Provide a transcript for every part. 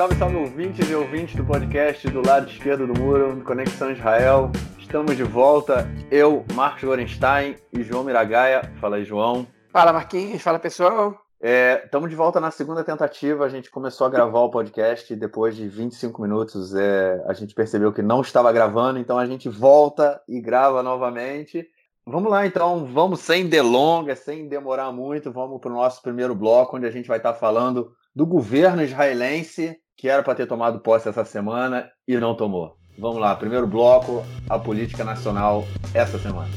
Salve, salve ouvintes e ouvintes do podcast do lado esquerdo do muro, Conexão Israel. Estamos de volta, eu, Marcos Gorenstein e João Miragaia. Fala aí, João. Fala, Marquinhos. Fala, pessoal. Estamos é, de volta na segunda tentativa. A gente começou a gravar o podcast e depois de 25 minutos é, a gente percebeu que não estava gravando, então a gente volta e grava novamente. Vamos lá, então, vamos sem delongas, sem demorar muito, vamos para o nosso primeiro bloco, onde a gente vai estar falando do governo israelense, que era para ter tomado posse essa semana e não tomou. Vamos lá, primeiro bloco, a política nacional essa semana.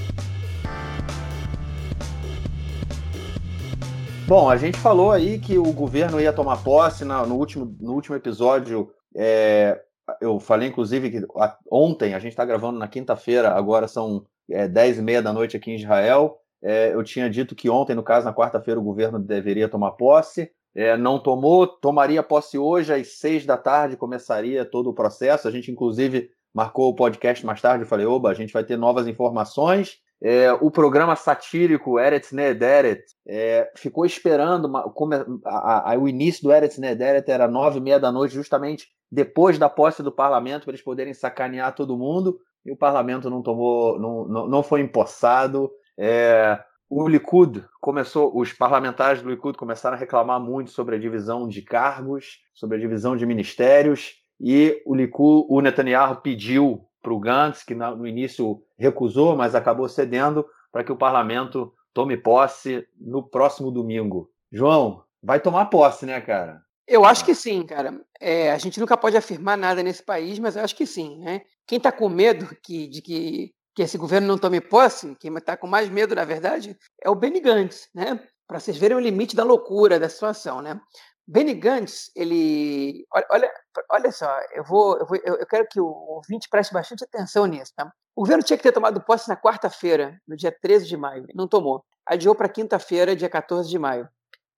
Bom, a gente falou aí que o governo ia tomar posse no, último, no último episódio. É, eu falei, inclusive, que ontem, a gente está gravando na quinta-feira, agora são é, 10 e meia da noite aqui em Israel. É, eu tinha dito que ontem, no caso, na quarta-feira, o governo deveria tomar posse. É, não tomou, tomaria posse hoje, às seis da tarde começaria todo o processo. A gente, inclusive, marcou o podcast mais tarde. Eu falei, oba, a gente vai ter novas informações. É, o programa satírico Eretz Nederet é, ficou esperando uma, como, a, a, o início do Eretz Nederet era nove e meia da noite, justamente depois da posse do parlamento, para eles poderem sacanear todo mundo e o parlamento não tomou, não, não, não foi empossado. É, o Likud começou, os parlamentares do Likud começaram a reclamar muito sobre a divisão de cargos, sobre a divisão de ministérios, e o Likud, o Netanyahu pediu para o Gantz, que no início recusou, mas acabou cedendo, para que o parlamento tome posse no próximo domingo. João, vai tomar posse, né, cara? Eu acho que sim, cara. É, a gente nunca pode afirmar nada nesse país, mas eu acho que sim. Né? Quem está com medo que, de que, que esse governo não tome posse, quem está com mais medo, na verdade, é o Benny Gantz, né? Para vocês verem o limite da loucura da situação, né? Benny Gantz, ele. Olha, olha só, eu vou, eu, vou, eu quero que o ouvinte preste bastante atenção nisso. Tá? O governo tinha que ter tomado posse na quarta-feira, no dia 13 de maio. Não tomou. Adiou para quinta-feira, dia 14 de maio.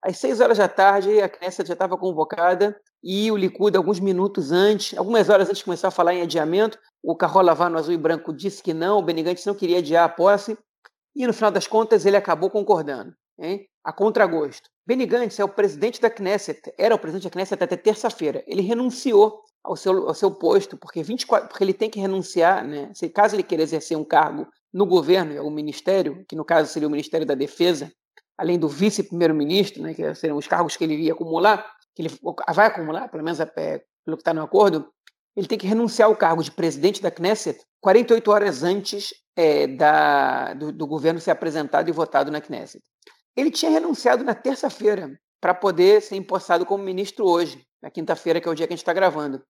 Às seis horas da tarde, a Knesset já estava convocada e o Likud, alguns minutos antes, algumas horas antes de começar a falar em adiamento, o Carrola no azul e branco disse que não, o Benigante não queria adiar a posse e, no final das contas, ele acabou concordando, hein? a contragosto. Benigante é o presidente da Knesset, era o presidente da Knesset até terça-feira. Ele renunciou ao seu, ao seu posto, porque, 24, porque ele tem que renunciar, né? Se, caso ele queira exercer um cargo no governo, o ministério, que no caso seria o Ministério da Defesa, além do vice-primeiro-ministro, né, que seriam os cargos que ele iria acumular, que ele vai acumular, pelo menos é, pelo que está no acordo, ele tem que renunciar ao cargo de presidente da Knesset 48 horas antes é, da, do, do, governo ser apresentado e votado na Knesset. Ele tinha renunciado na terça-feira para poder ser empossado como ministro hoje, na quinta-feira, que é o dia que a gente está gravando.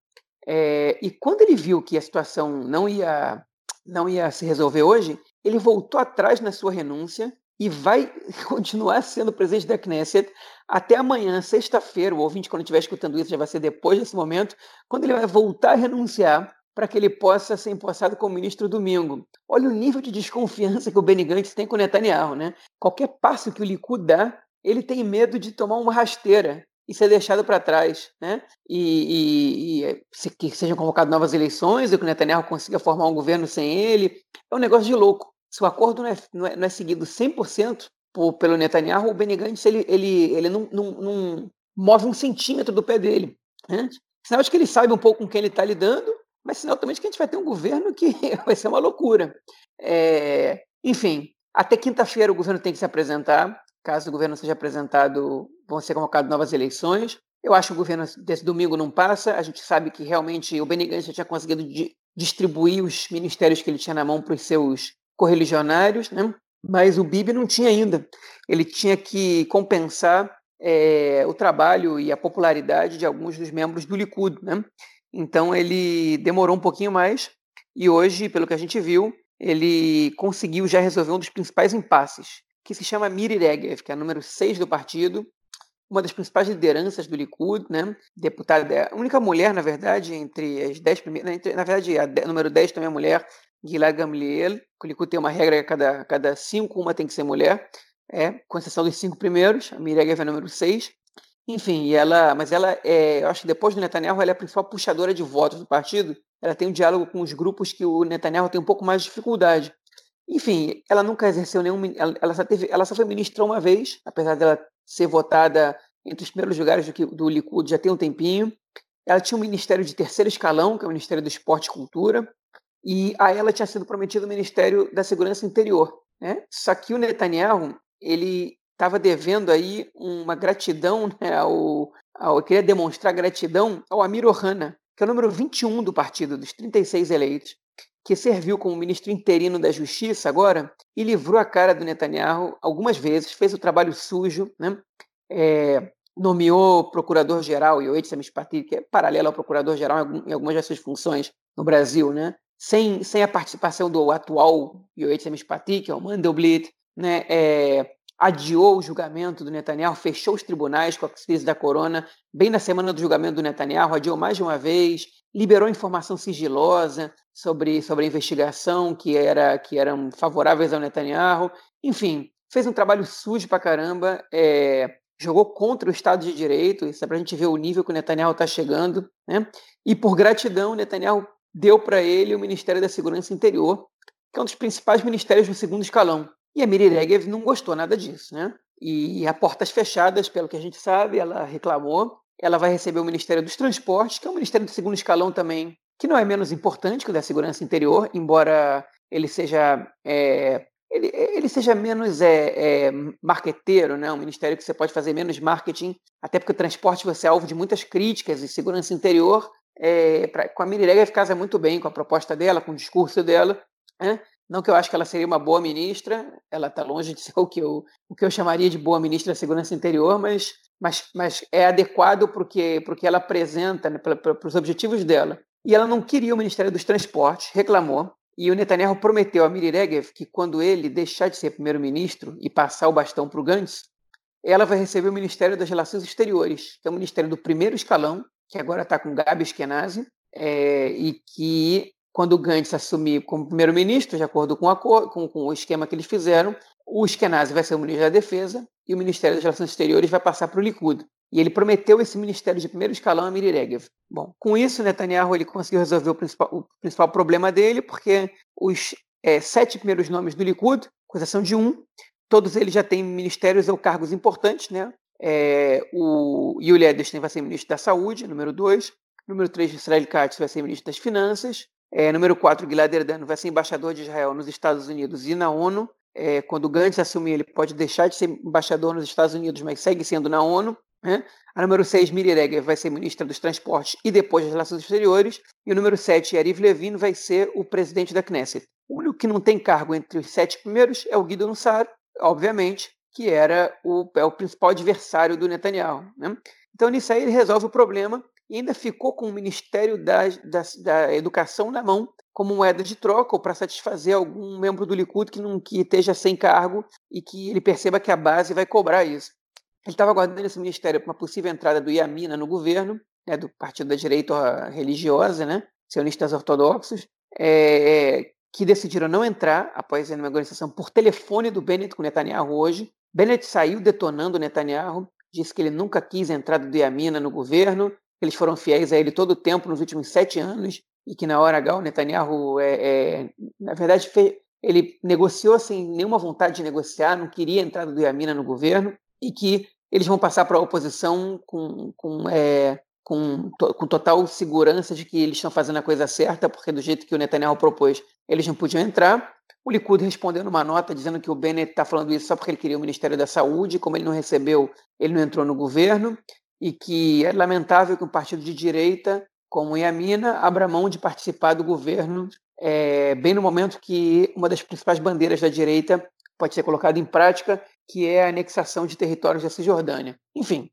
É, e quando ele viu que a situação não ia, não ia se resolver hoje, ele voltou atrás na sua renúncia e vai continuar sendo presidente da Knesset até amanhã, sexta-feira. O ouvinte, quando estiver escutando isso, já vai ser depois desse momento, quando ele vai voltar a renunciar para que ele possa ser empossado como ministro domingo. Olha o nível de desconfiança que o Benny Gantz tem com o Netanyahu, né? Qualquer passo que o Likud dá, ele tem medo de tomar uma rasteira e ser deixado para trás, né? E, e, e se, que sejam convocadas novas eleições e que o Netanyahu consiga formar um governo sem ele. É um negócio de louco se o acordo não é, não é, não é seguido 100% por, pelo Netanyahu, o Benny Gantz ele, ele, ele não, não, não move um centímetro do pé dele. Né? Sinal de que ele sabe um pouco com quem ele está lidando, mas sinal também de que a gente vai ter um governo que vai ser uma loucura. É, enfim, até quinta-feira o governo tem que se apresentar. Caso o governo seja apresentado, vão ser convocadas novas eleições. Eu acho que o governo desse domingo não passa. A gente sabe que realmente o Benny Gantz já tinha conseguido distribuir os ministérios que ele tinha na mão para os seus correligionários, né? mas o Bibi não tinha ainda. Ele tinha que compensar é, o trabalho e a popularidade de alguns dos membros do Likud. Né? Então ele demorou um pouquinho mais e hoje, pelo que a gente viu, ele conseguiu já resolver um dos principais impasses, que se chama Miri Regev, que é a número 6 do partido, uma das principais lideranças do Likud, né? deputada, a única mulher, na verdade, entre as 10 primeiras, na verdade, a número 10 também é mulher, Gilad Gamliel, Likud tem uma regra que cada, cada cinco, uma tem que ser mulher, é, com exceção dos cinco primeiros, a Miregev é número seis. Enfim, ela, mas ela é, eu acho que depois do Netanyahu, ela é a principal puxadora de votos do partido. Ela tem um diálogo com os grupos que o Netanyahu tem um pouco mais de dificuldade. Enfim, ela nunca exerceu nenhum. Ela, ela, só, teve, ela só foi ministra uma vez, apesar dela ser votada entre os primeiros lugares do, do Likud já tem um tempinho. ela tinha um ministério de terceiro escalão, que é o Ministério do Esporte e Cultura, e a ela tinha sido prometido o Ministério da Segurança Interior. Né? Só que o Netanyahu ele estava devendo aí uma gratidão né, ao, ao, queria demonstrar gratidão ao Amir Ohana, que é o número 21 do partido, dos 36 eleitos, que serviu como ministro interino da Justiça agora e livrou a cara do Netanyahu algumas vezes, fez o trabalho sujo, né? É, nomeou procurador-geral, Yoetz Amispati, que é paralelo ao procurador-geral em algumas dessas funções no Brasil, né? Sem, sem a participação do atual Yoetz Amispati, que é o Mandelblit, né? É, adiou o julgamento do Netanyahu, fechou os tribunais com a crise da corona, bem na semana do julgamento do Netanyahu, adiou mais de uma vez, liberou informação sigilosa sobre, sobre a investigação que, era, que eram favoráveis ao Netanyahu, enfim, fez um trabalho sujo pra caramba, é, jogou contra o Estado de Direito, isso é para a gente ver o nível que o Netanyahu está chegando, né? e por gratidão, o Netanyahu deu para ele o Ministério da Segurança Interior, que é um dos principais ministérios do segundo escalão. E a Miri Regev não gostou nada disso, né? E a portas fechadas, pelo que a gente sabe, ela reclamou. Ela vai receber o Ministério dos Transportes, que é um ministério do segundo escalão também, que não é menos importante que o da Segurança Interior, embora ele seja é, ele, ele, seja menos é, é, marqueteiro, né? um ministério que você pode fazer menos marketing, até porque o transporte você é alvo de muitas críticas e segurança interior. É, pra, com a Miri Regev casa muito bem com a proposta dela, com o discurso dela. Né? Não que eu acho que ela seria uma boa ministra, ela está longe de ser o que, eu, o que eu chamaria de boa ministra da Segurança Interior, mas, mas, mas é adequado para o que, ela apresenta, né, para os objetivos dela. E ela não queria o Ministério dos Transportes, reclamou, e o Netanyahu prometeu a Miri Regev que quando ele deixar de ser primeiro-ministro e passar o bastão para o Gantz, ela vai receber o Ministério das Relações Exteriores, que é o ministério do primeiro escalão, que agora está com Gabi Eskenazi, é, e que quando o Gantz assumir como primeiro-ministro, de acordo com, com, com, o esquema que eles fizeram, o Eskenazi vai ser o ministro da Defesa e o Ministério das Relações Exteriores vai passar para o Likud. E ele prometeu esse ministério de primeiro escalão a Miri Regev. Bom, com isso, Netanyahu ele conseguiu resolver o principal, o principal problema dele, porque os é, sete primeiros nomes do Likud, com exceção de um, todos eles já têm ministérios ou cargos importantes, né? É, o Yuli Edelstein vai ser ministro da Saúde, número dois. Número três, Israel Katz vai ser ministro das Finanças. É, número 4, Gilad Erdan vai ser embaixador de Israel nos Estados Unidos e na ONU. É, quando o Gantz assumir, ele pode deixar de ser embaixador nos Estados Unidos, mas segue sendo na ONU. Né? A número 6, Miri Regev, vai ser ministra dos Transportes e depois das Relações Exteriores. E o número 7, Yariv Levin, vai ser o presidente da Knesset. O único que não tem cargo entre os sete primeiros é o Guido Nussar, obviamente, que era o, é o principal adversário do Netanyahu. Né? Então, nisso aí, ele resolve o problema e ainda ficou com o Ministério da, da, da Educação na mão como moeda de troca ou para satisfazer algum membro do Likud que, não, que esteja sem cargo e que ele perceba que a base vai cobrar isso. Ele estava aguardando esse ministério para uma possível entrada do Yamina no governo, né, do Partido da Direita Religiosa, né, sionistas ortodoxos, é, que decidiram não entrar após a negociação por telefone do Bennett com Netanyahu hoje. Bennett saiu detonando Netanyahu, disse que ele nunca quis a entrada do Yamina no governo, eles foram fiéis a ele todo o tempo nos últimos sete anos e que na hora H o Netanyahu, é, é, na verdade, fez, ele negociou sem nenhuma vontade de negociar, não queria a entrada do Yamina no governo e que eles vão passar para a oposição com, com, é, com, com, total segurança de que eles estão fazendo a coisa certa, porque do jeito que o Netanyahu propôs, eles não podiam entrar. O Likud respondeu numa nota dizendo que o Bennett está falando isso só porque ele queria o Ministério da Saúde, como ele não recebeu, ele não entrou no governo e que é lamentável que um partido de direita como o Yamina abra mão de participar do governo é, bem no momento que uma das principais bandeiras da direita pode ser colocada em prática, que é a anexação de territórios da Cisjordânia. Enfim,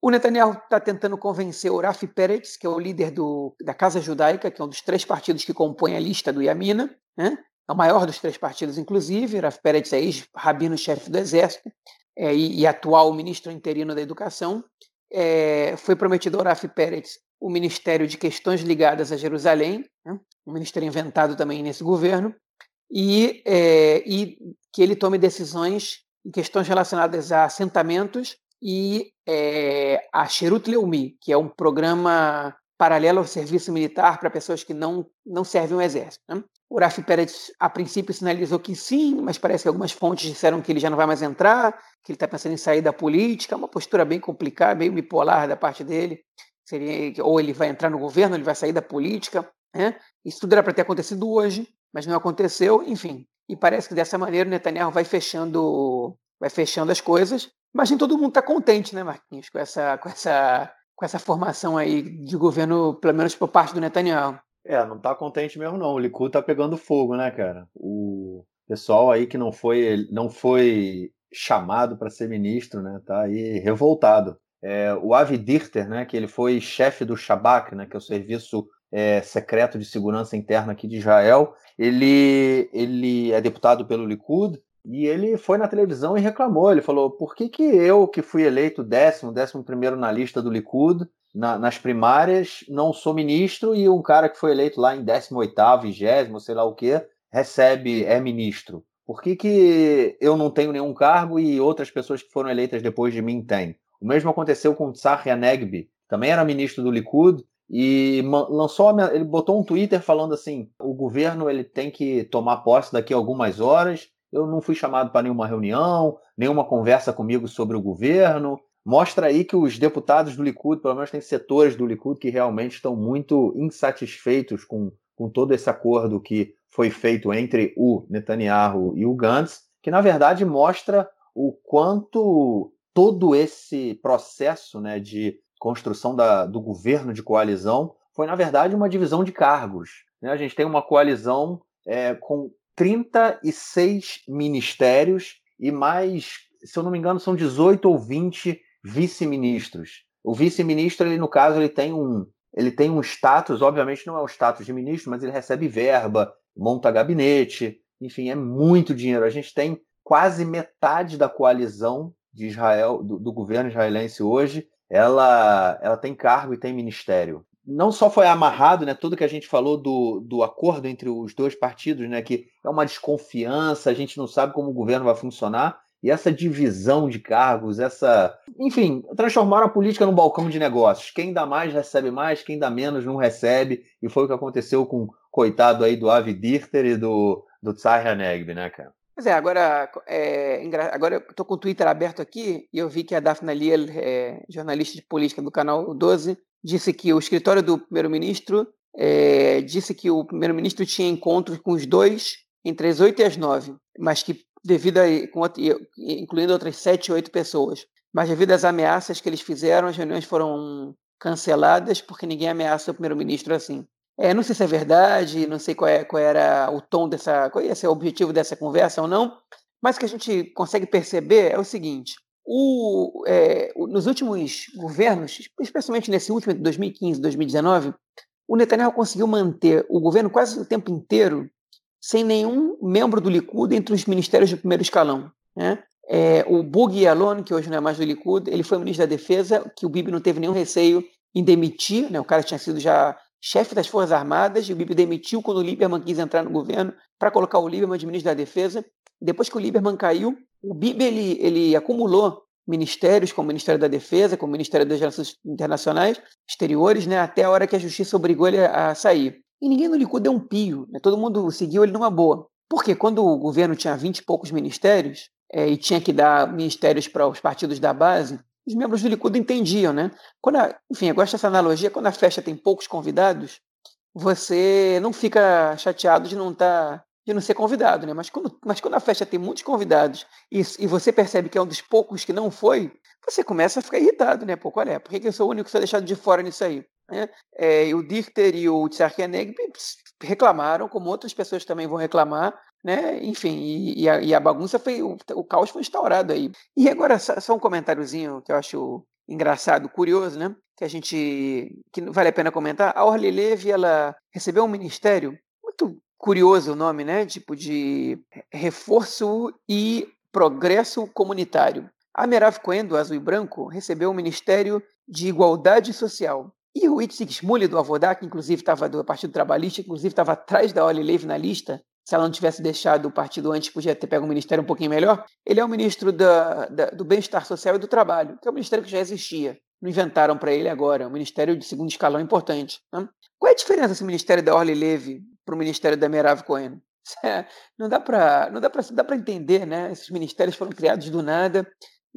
o Netanyahu está tentando convencer o Rafi Peretz, que é o líder do, da Casa Judaica, que é um dos três partidos que compõem a lista do Yamina, né? O maior dos três partidos, inclusive. Rafi Peretz é ex-rabino-chefe do Exército é, e, e atual ministro interino da Educação é, foi prometido ao Rafi Peretz o Ministério de Questões Ligadas a Jerusalém, né, um ministério inventado também nesse governo, e, é, e, que ele tome decisões em questões relacionadas a assentamentos e é, a Sherut Leumi, que é um programa paralelo ao serviço militar para pessoas que não, não servem o exército. Né? O Rafi Pérez, a princípio, sinalizou que sim, mas parece que algumas fontes disseram que ele já não vai mais entrar, que ele está pensando em sair da política. É uma postura bem complicada, meio bipolar da parte dele. seria ou ele vai entrar no governo, ele vai sair da política. Né? Isso tudo era para ter acontecido hoje, mas não aconteceu, enfim. E parece que dessa maneira o Netanyahu vai fechando, vai fechando as coisas. Mas nem todo mundo está contente, né, Marquinhos, com essa, com essa, com essa formação aí de governo, pelo menos por parte do Netanyahu. É, não está contente mesmo não. O Likud está pegando fogo, né, cara? O pessoal aí que não foi, não foi chamado para ser ministro, né, tá aí revoltado. É, o Avi Dirter, né, que ele foi chefe do Shabak, né, que é o serviço é, secreto de segurança interna aqui de Israel. Ele, ele é deputado pelo Likud e ele foi na televisão e reclamou. Ele falou: por que, que eu, que fui eleito décimo, décimo primeiro na lista do Likud, na, nas primárias, não sou ministro e um cara que foi eleito lá em 18, 20, sei lá o que, recebe, é ministro? Por que, que eu não tenho nenhum cargo e outras pessoas que foram eleitas depois de mim têm? O mesmo aconteceu com Tsar Yanegbi, também era ministro do Likud, e lançou ele botou um Twitter falando assim: o governo ele tem que tomar posse daqui a algumas horas. Eu não fui chamado para nenhuma reunião, nenhuma conversa comigo sobre o governo. Mostra aí que os deputados do Likud, pelo menos tem setores do Likud que realmente estão muito insatisfeitos com, com todo esse acordo que foi feito entre o Netanyahu e o Gantz, que na verdade mostra o quanto todo esse processo né, de construção da, do governo de coalizão foi, na verdade, uma divisão de cargos. Né? A gente tem uma coalizão é, com 36 ministérios e mais, se eu não me engano, são 18 ou 20 vice-ministros. O vice-ministro, ele, no caso, ele tem um ele tem um status, obviamente não é o status de ministro, mas ele recebe verba, monta gabinete, enfim, é muito dinheiro. A gente tem quase metade da coalizão de Israel, do, do governo israelense hoje, ela, ela tem cargo e tem ministério. Não só foi amarrado, né, tudo que a gente falou do, do acordo entre os dois partidos, né, que é uma desconfiança, a gente não sabe como o governo vai funcionar, e essa divisão de cargos, essa. Enfim, transformaram a política num balcão de negócios. Quem dá mais recebe mais, quem dá menos não recebe. E foi o que aconteceu com o coitado aí do Avi Dirter e do, do Tsar Hanegbi, né, cara? Pois é, agora, é, agora eu estou com o Twitter aberto aqui e eu vi que a Daphne Liel, é, jornalista de política do canal 12, disse que o escritório do primeiro-ministro é, disse que o primeiro-ministro tinha encontros com os dois entre as 8 e as 9, mas que devido a, incluindo outras 7 ou 8 pessoas, mas devido às ameaças que eles fizeram, as reuniões foram canceladas porque ninguém ameaça o primeiro-ministro assim. É, não sei se é verdade, não sei qual, é, qual era o tom dessa, qual ia ser o objetivo dessa conversa ou não, mas o que a gente consegue perceber é o seguinte: o, é, nos últimos governos, especialmente nesse último de 2015, 2019, o Netanyahu conseguiu manter o governo quase o tempo inteiro sem nenhum membro do Likud entre os ministérios de primeiro escalão. Né? É, o Bug Alon, que hoje não é mais do Likud, ele foi ministro da Defesa, que o Bibi não teve nenhum receio em demitir, né? o cara tinha sido já chefe das Forças Armadas, e o Bibi demitiu quando o Lieberman quis entrar no governo para colocar o Lieberman de ministro da Defesa. Depois que o Lieberman caiu, o Bibi ele, ele acumulou ministérios, como o Ministério da Defesa, como o Ministério das Relações Internacionais, Exteriores, né, até a hora que a Justiça obrigou ele a sair. E ninguém no Likud deu um pio, né, todo mundo seguiu ele numa boa. Porque quando o governo tinha 20 e poucos ministérios, é, e tinha que dar ministérios para os partidos da base, os membros do Likud entendiam, né? Quando a, enfim, eu gosto dessa analogia, quando a festa tem poucos convidados, você não fica chateado de não tá, de não ser convidado, né? Mas quando, mas quando a festa tem muitos convidados e, e você percebe que é um dos poucos que não foi, você começa a ficar irritado, né? Pô, olha, por que, que eu sou o único que sou deixado de fora nisso aí? Né? É, o Dichter e o Tsarkianeg reclamaram, como outras pessoas também vão reclamar, né? Enfim, e, e, a, e a, bagunça foi, o, o, caos foi instaurado aí. E agora, só, um comentáriozinho que eu acho engraçado, curioso, né? Que a gente, que vale a pena comentar. A Orly Levy, ela recebeu um ministério muito curioso o nome, né? Tipo de reforço e progresso comunitário. A Merav Cohen, do Azul e Branco, recebeu o Ministério de Igualdade Social. E o Itzik Shmuley, do Avodá, que inclusive estava do Partido Trabalhista, inclusive estava atrás da Orly Levy na lista, se ela não tivesse deixado o partido antes, podia ter pego um ministério um pouquinho melhor. Ele é o ministro da, da, do Bem-Estar Social e do Trabalho, que é um ministério que já existia. Não inventaram para ele agora, é um ministério de segundo escalão importante. Né? Qual é a diferença desse ministério da Orly Levy para o ministério da Merav Cohen? Não dá para entender, né? Esses ministérios foram criados do nada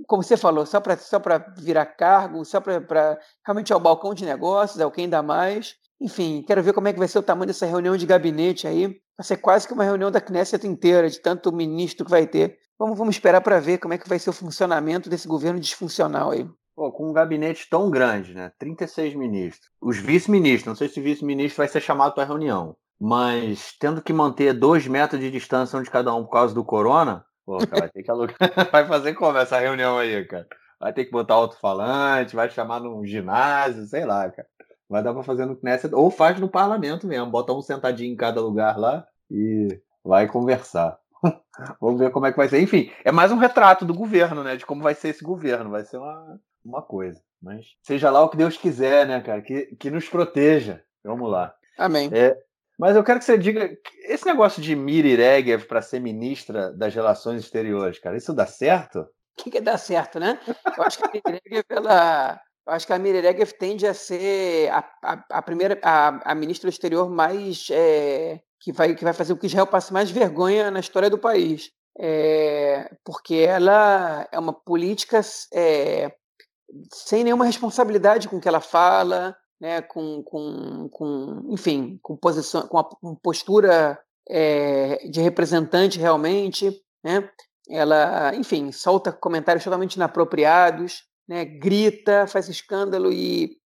como você falou, só para só virar cargo, só para realmente é o balcão de negócios, é o quem dá mais. Enfim, quero ver como é que vai ser o tamanho dessa reunião de gabinete aí. Vai ser quase que uma reunião da Knesset inteira, de tanto ministro que vai ter. Vamos, vamos esperar para ver como é que vai ser o funcionamento desse governo disfuncional aí. Pô, com um gabinete tão grande, né? 36 ministros. Os vice-ministros, não sei se o vice-ministro vai ser chamado para a reunião, mas tendo que manter dois metros de distância de cada um por causa do corona, pô, cara, vai ter que alugar. vai fazer como essa reunião aí, cara? Vai ter que botar alto-falante, vai chamar num ginásio, sei lá, cara. Vai dar para fazer no Knesset, ou faz no parlamento mesmo, bota um sentadinho em cada lugar lá e vai conversar. Vamos ver como é que vai ser. Enfim, é mais um retrato do governo, né? De como vai ser esse governo. Vai ser uma, uma coisa. Mas seja lá o que Deus quiser, né, cara? Que, que nos proteja. Vamos lá. Amém. É, mas eu quero que você diga, esse negócio de Miri Regev para ser ministra das Relações Exteriores, cara, isso dá certo? O que, que dá certo, né? Eu acho que a Miri Regev, ela, eu acho que a Miri Regev tende a ser a, a, a primeira, a, a, ministra do exterior mais é, que vai que vai fazer com que Israel passe mais vergonha na história do país, é, porque ela é uma política é, sem nenhuma responsabilidade com o que ela fala, né, com, com, com enfim, com posição, com, a, com postura é, de representante realmente, né? Ela, enfim, solta comentários totalmente inapropriados, né? Grita, faz escândalo e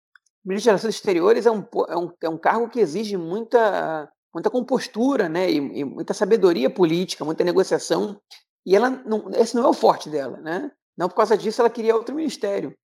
ministro de Relações Exteriores é um, é um, é um cargo que exige muita muita compostura, né? E, e muita sabedoria política, muita negociação. E ela não, esse não é o forte dela, né? Não por causa disso ela queria outro ministério.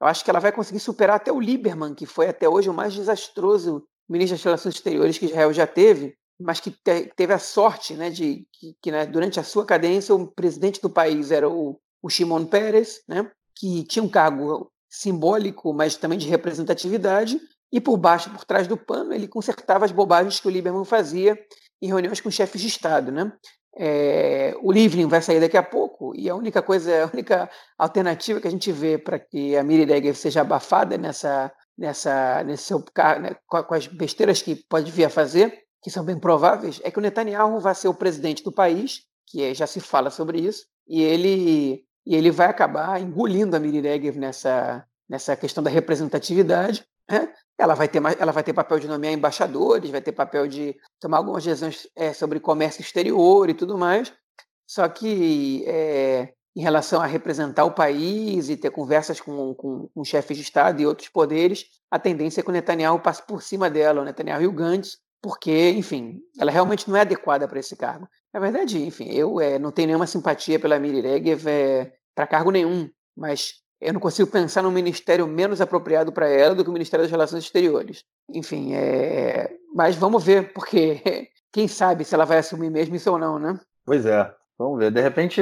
Eu acho que ela vai conseguir superar até o Lieberman, que foi até hoje o mais desastroso ministro das Relações Exteriores que Israel já teve, mas que te, teve a sorte né, de que, que né, durante a sua cadência o presidente do país era o, o Shimon Peres, né, que tinha um cargo simbólico, mas também de representatividade, e por baixo, por trás do pano, ele consertava as bobagens que o Lieberman fazia em reuniões com chefes de Estado. Né? É, o Livnin vai sair daqui a pouco e a única coisa, a única alternativa que a gente vê para que a Miri Regev seja abafada nessa, nessa, nesse seu, né, com as besteiras que pode vir a fazer, que são bem prováveis, é que o Netanyahu vai ser o presidente do país, que é, já se fala sobre isso, e ele, e ele vai acabar engolindo a Miri Regev nessa, nessa questão da representatividade, né? Ela vai, ter, ela vai ter papel de nomear embaixadores, vai ter papel de tomar algumas decisões é, sobre comércio exterior e tudo mais. Só que é, em relação a representar o país e ter conversas com, com, com chefes de Estado e outros poderes, a tendência é que o Netanyahu passe por cima dela, o Netanyahu e o Gantz, porque, enfim, ela realmente não é adequada para esse cargo. Na verdade, enfim, eu é, não tenho nenhuma simpatia pela Miri Regev para cargo nenhum, mas eu não consigo pensar num ministério menos apropriado para ela do que o Ministério das Relações Exteriores. Enfim, é... mas vamos ver, porque quem sabe se ela vai assumir mesmo isso ou não, né? Pois é, vamos ver. De repente,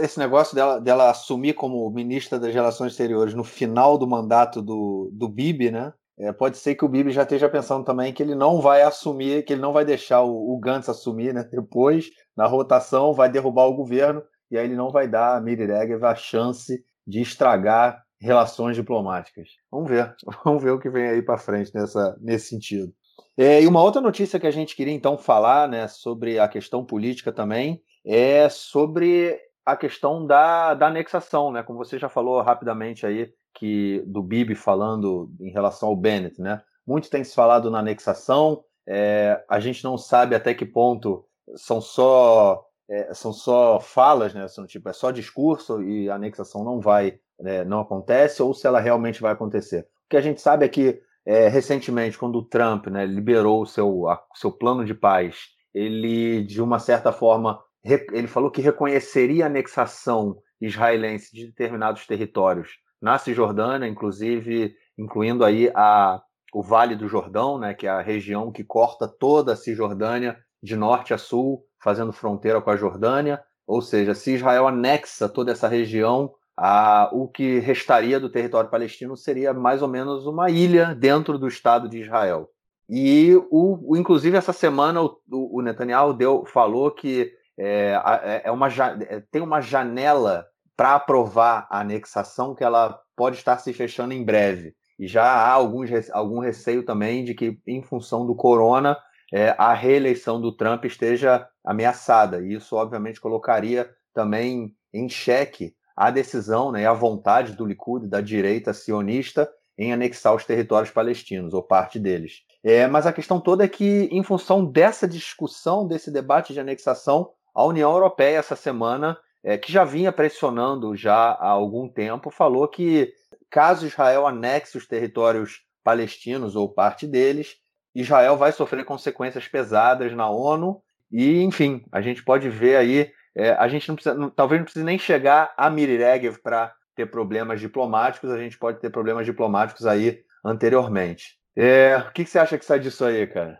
esse negócio dela, dela assumir como ministra das Relações Exteriores no final do mandato do, do Bibi, né? É, pode ser que o Bibi já esteja pensando também que ele não vai assumir, que ele não vai deixar o, o Gantz assumir, né? Depois, na rotação, vai derrubar o governo e aí ele não vai dar a Miri Regev a chance de estragar relações diplomáticas. Vamos ver, vamos ver o que vem aí para frente nessa, nesse sentido. É, e uma outra notícia que a gente queria então falar, né, sobre a questão política também, é sobre a questão da, da anexação, né? Como você já falou rapidamente aí que do Bibi falando em relação ao Bennett, né? Muito tem se falado na anexação. É, a gente não sabe até que ponto são só é, são só falas, né? São, tipo, é só discurso e a anexação não vai, né, não acontece, ou se ela realmente vai acontecer. O que a gente sabe é que é, recentemente, quando o Trump né, liberou o seu, a, seu plano de paz, ele, de uma certa forma, ele falou que reconheceria a anexação israelense de determinados territórios na Cisjordânia, inclusive incluindo aí a, o Vale do Jordão, né, que é a região que corta toda a Cisjordânia de norte a sul, fazendo fronteira com a Jordânia. Ou seja, se Israel anexa toda essa região, a, o que restaria do território palestino seria mais ou menos uma ilha dentro do Estado de Israel. E, o, o inclusive, essa semana o, o Netanyahu deu, falou que é, é, é uma, é, tem uma janela para aprovar a anexação que ela pode estar se fechando em breve. E já há alguns, algum receio também de que, em função do corona, é, a reeleição do Trump esteja ameaçada. E isso, obviamente, colocaria também em xeque a decisão né, a vontade do Likud, da direita sionista, em anexar os territórios palestinos, ou parte deles. É, mas a questão toda é que, em função dessa discussão, desse debate de anexação, a União Europeia, essa semana, é, que já vinha pressionando já há algum tempo, falou que caso Israel anexe os territórios palestinos ou parte deles, Israel vai sofrer consequências pesadas na ONU e, enfim, a gente pode ver aí, é, a gente não precisa, não, talvez não precise nem chegar a Miri Regev para ter problemas diplomáticos, a gente pode ter problemas diplomáticos aí anteriormente. É, o que, que, você acha que sai disso aí, cara?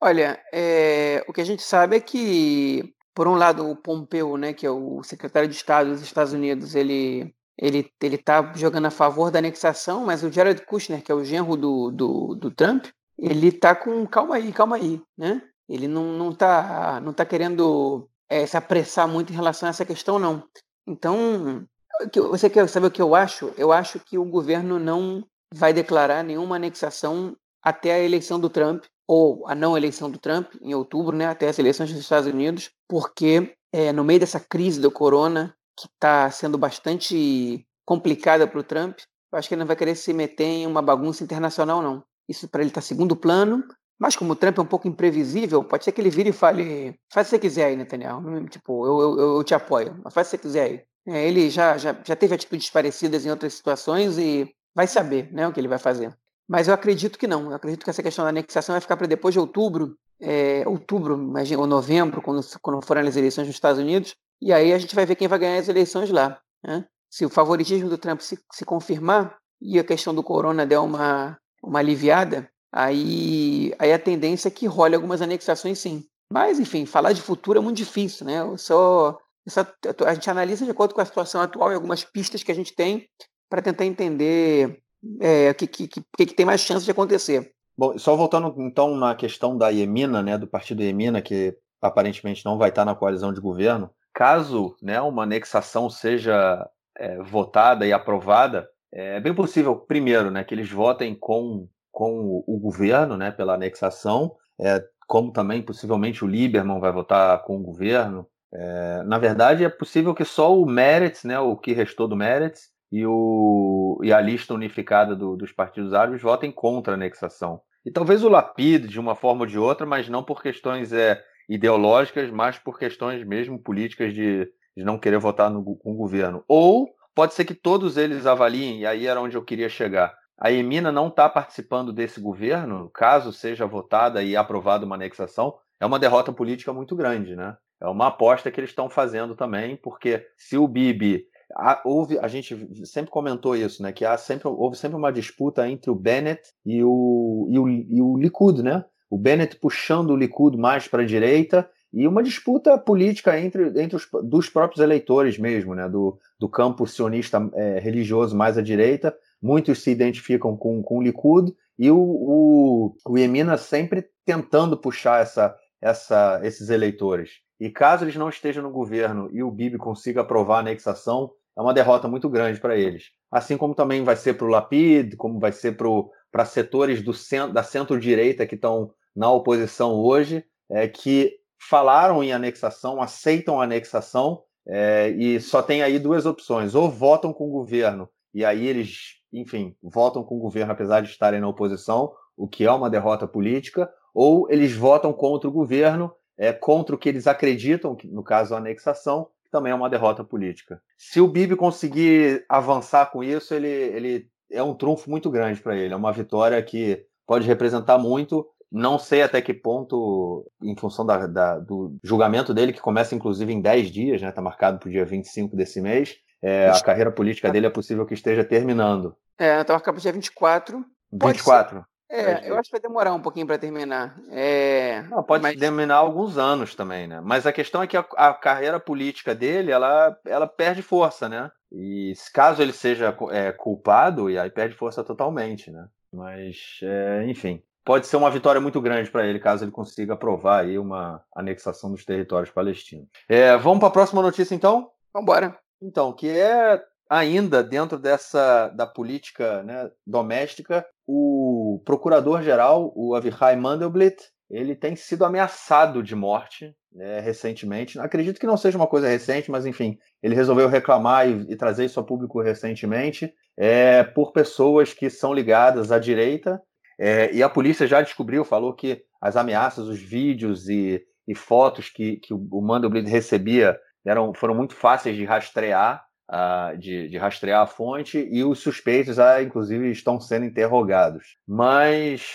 Olha, é, o que a gente sabe é que, por um lado, o Pompeu, né, que é o secretário de Estado dos Estados Unidos, ele ele ele está jogando a favor da anexação, mas o Jared Kushner, que é o genro do, do, do Trump, ele está com calma aí, calma aí, né? Ele não, não, tá, não tá querendo é, se apressar muito em relação a essa questão, não. Então, você quer saber o que eu acho? Eu acho que o governo não vai declarar nenhuma anexação até a eleição do Trump, ou a não eleição do Trump, em outubro, né, até as eleições dos Estados Unidos, porque é, no meio dessa crise do corona, que está sendo bastante complicada para o Trump, eu acho que ele não vai querer se meter em uma bagunça internacional, não. Isso para ele está segundo plano, mas como o Trump é um pouco imprevisível, pode ser que ele vire e fale: faz o que você quiser aí, Netanyahu. Tipo, eu, eu, eu te apoio, mas faz o que você quiser aí. É, ele já, já, já teve atitudes parecidas em outras situações e vai saber né, o que ele vai fazer. Mas eu acredito que não. Eu acredito que essa questão da anexação vai ficar para depois de outubro, é, outubro, imagina, ou novembro, quando, quando forem as eleições nos Estados Unidos. E aí a gente vai ver quem vai ganhar as eleições lá. Né? Se o favoritismo do Trump se, se confirmar e a questão do corona der uma, uma aliviada, aí, aí a tendência é que role algumas anexações sim. Mas, enfim, falar de futuro é muito difícil, né? Eu só a gente analisa de acordo com a situação atual e algumas pistas que a gente tem para tentar entender é, o que, que, que, que, tem mais chance de acontecer. Bom, só voltando então na questão da Iemina, né, do partido Iemina, que aparentemente não vai estar na coalizão de governo, caso né, uma anexação seja é, votada e aprovada, é bem possível, primeiro, né, que eles votem com, com o governo né, pela anexação, é, como também possivelmente o Lieberman vai votar com o governo, é, na verdade, é possível que só o Meretz, né, o que restou do Meretz, e, o, e a lista unificada do, dos partidos árabes votem contra a anexação. E talvez o Lapid, de uma forma ou de outra, mas não por questões é, ideológicas, mas por questões mesmo políticas de, de não querer votar no, com o governo. Ou pode ser que todos eles avaliem, e aí era onde eu queria chegar. A Emina não está participando desse governo, caso seja votada e aprovada uma anexação, é uma derrota política muito grande, né? é uma aposta que eles estão fazendo também, porque se o Bibi a, houve, a gente sempre comentou isso, né? Que há sempre, houve sempre uma disputa entre o Bennett e o, e o, e o Likud, né? O Bennett puxando o Likud mais para a direita e uma disputa política entre, entre os dos próprios eleitores mesmo, né? Do, do campo sionista é, religioso mais à direita. Muitos se identificam com, com o Likud e o, o, o Yemina sempre tentando puxar essa, essa, esses eleitores. E caso eles não estejam no governo e o Bibi consiga aprovar a anexação, é uma derrota muito grande para eles. Assim como também vai ser para o Lapid, como vai ser para setores do centro, da centro-direita que estão na oposição hoje, é, que falaram em anexação, aceitam a anexação, é, e só tem aí duas opções: ou votam com o governo, e aí eles, enfim, votam com o governo apesar de estarem na oposição, o que é uma derrota política, ou eles votam contra o governo é, contra o que eles acreditam, no caso a anexação, que também é uma derrota política. Se o Bibi conseguir avançar com isso, ele, ele é um trunfo muito grande para ele, é uma vitória que pode representar muito. Não sei até que ponto, em função da, da, do julgamento dele, que começa inclusive em 10 dias, está né, tá marcado para o dia 25 desse mês, é, a carreira política dele é possível que esteja terminando. É, está marcado para o dia 24. 24. É, eu acho que vai demorar um pouquinho para terminar. É... Não, pode mas... terminar alguns anos também, né? Mas a questão é que a, a, carreira política dele, ela, ela perde força, né? E caso ele seja é, culpado, e aí perde força totalmente, né? Mas, é, enfim, pode ser uma vitória muito grande para ele, caso ele consiga aprovar aí uma anexação dos territórios palestinos. É, vamos para a próxima notícia, então? Vamos embora. Então, que é ainda dentro dessa da política né, doméstica, o procurador-geral, o Avihai Mandelblit, ele tem sido ameaçado de morte né, recentemente. Acredito que não seja uma coisa recente, mas enfim, ele resolveu reclamar e, e trazer isso a público recentemente é, por pessoas que são ligadas à direita. É, e a polícia já descobriu, falou que as ameaças, os vídeos e, e fotos que, que o Mandelblit recebia eram, foram muito fáceis de rastrear, uh, de, de, rastrear a fonte, e os suspeitos, uh, inclusive, estão sendo interrogados. Mas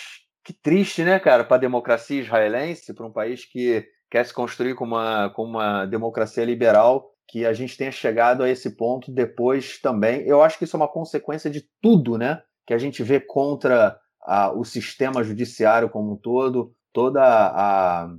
que triste, né, cara, para a democracia israelense, para um país que quer se construir como uma, como uma democracia liberal, que a gente tenha chegado a esse ponto depois também. Eu acho que isso é uma consequência de tudo, né? Que a gente vê contra o sistema judiciário como um todo, toda a,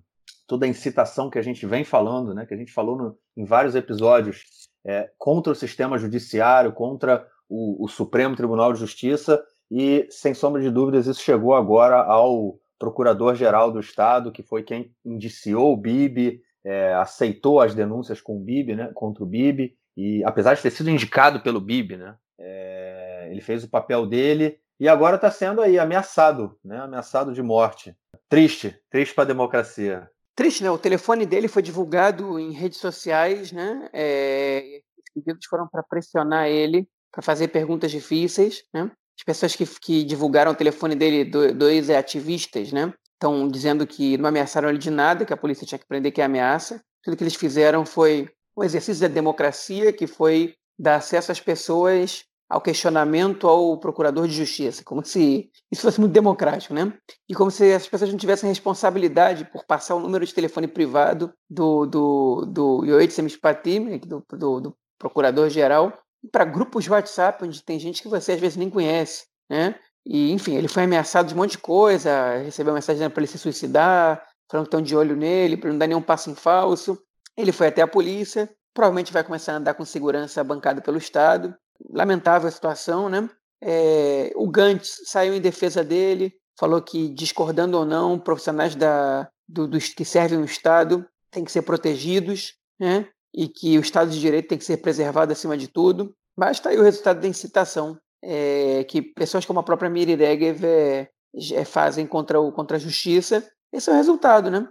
toda a incitação que a gente vem falando, né? Que a gente falou no, em vários episódios é, contra o sistema judiciário, contra o, o Supremo Tribunal de Justiça e, sem sombra de dúvidas, isso chegou agora ao Procurador-Geral do Estado, que foi quem indiciou o Bibi, é, aceitou as denúncias com o Bibi, né, contra o Bibi, e apesar de ter sido indicado pelo Bibi, né, é, ele fez o papel dele e agora está sendo aí ameaçado, né, ameaçado de morte. Triste, triste para a democracia. Triste, né? O telefone dele foi divulgado em redes sociais, né? É, os pedidos foram para pressionar ele, para fazer perguntas difíceis, né? As pessoas que, que divulgaram o telefone dele, dois ativistas, né? Estão dizendo que não ameaçaram ele de nada, que a polícia tinha que prender que é ameaça. Tudo que eles fizeram foi um exercício da democracia, que foi dar acesso às pessoas ao questionamento ao procurador de justiça, como se isso fosse muito democrático, né? E como se as pessoas não tivessem responsabilidade por passar o número de telefone privado do, do, do Semishpati, né, do, do, do procurador-geral, para grupos de WhatsApp, onde tem gente que você às vezes nem conhece, né? E, enfim, ele foi ameaçado de um monte de coisa, recebeu mensagem para ele se suicidar, falando que estão de olho nele, para não dar nenhum passo em falso. Ele foi até a polícia, provavelmente vai começar a andar com segurança bancada pelo Estado. Lamentável a situação, né? É, o Gantz saiu em defesa dele, falou que, discordando ou não, profissionais da, do, dos que servem o Estado têm que ser protegidos, né? e que o Estado de Direito tem que ser preservado acima de tudo. Mas está aí o resultado da incitação é, que pessoas como a própria Miri Regev é, é, fazem contra, o, contra a justiça. Esse é o resultado, né?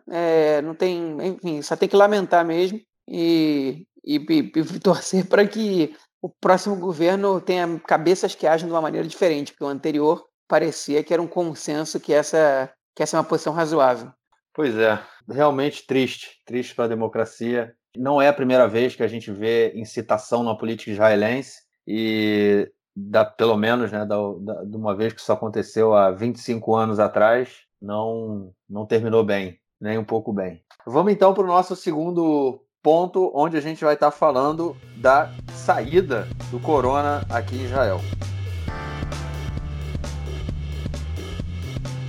Não tem, enfim, só tem que lamentar mesmo e, e, e torcer para que o próximo governo tenha cabeças que agem de uma maneira diferente, porque o anterior parecia que era um consenso que essa, que essa é uma posição razoável. Pois é, realmente triste, triste para a democracia. Não é a primeira vez que a gente vê incitação na política israelense e da, pelo menos, né, da, da, de uma vez que isso aconteceu há 25 anos atrás, não, não terminou bem, nem um pouco bem. Vamos então para o nosso segundo ponto, onde a gente vai estar falando da saída do corona aqui em Israel.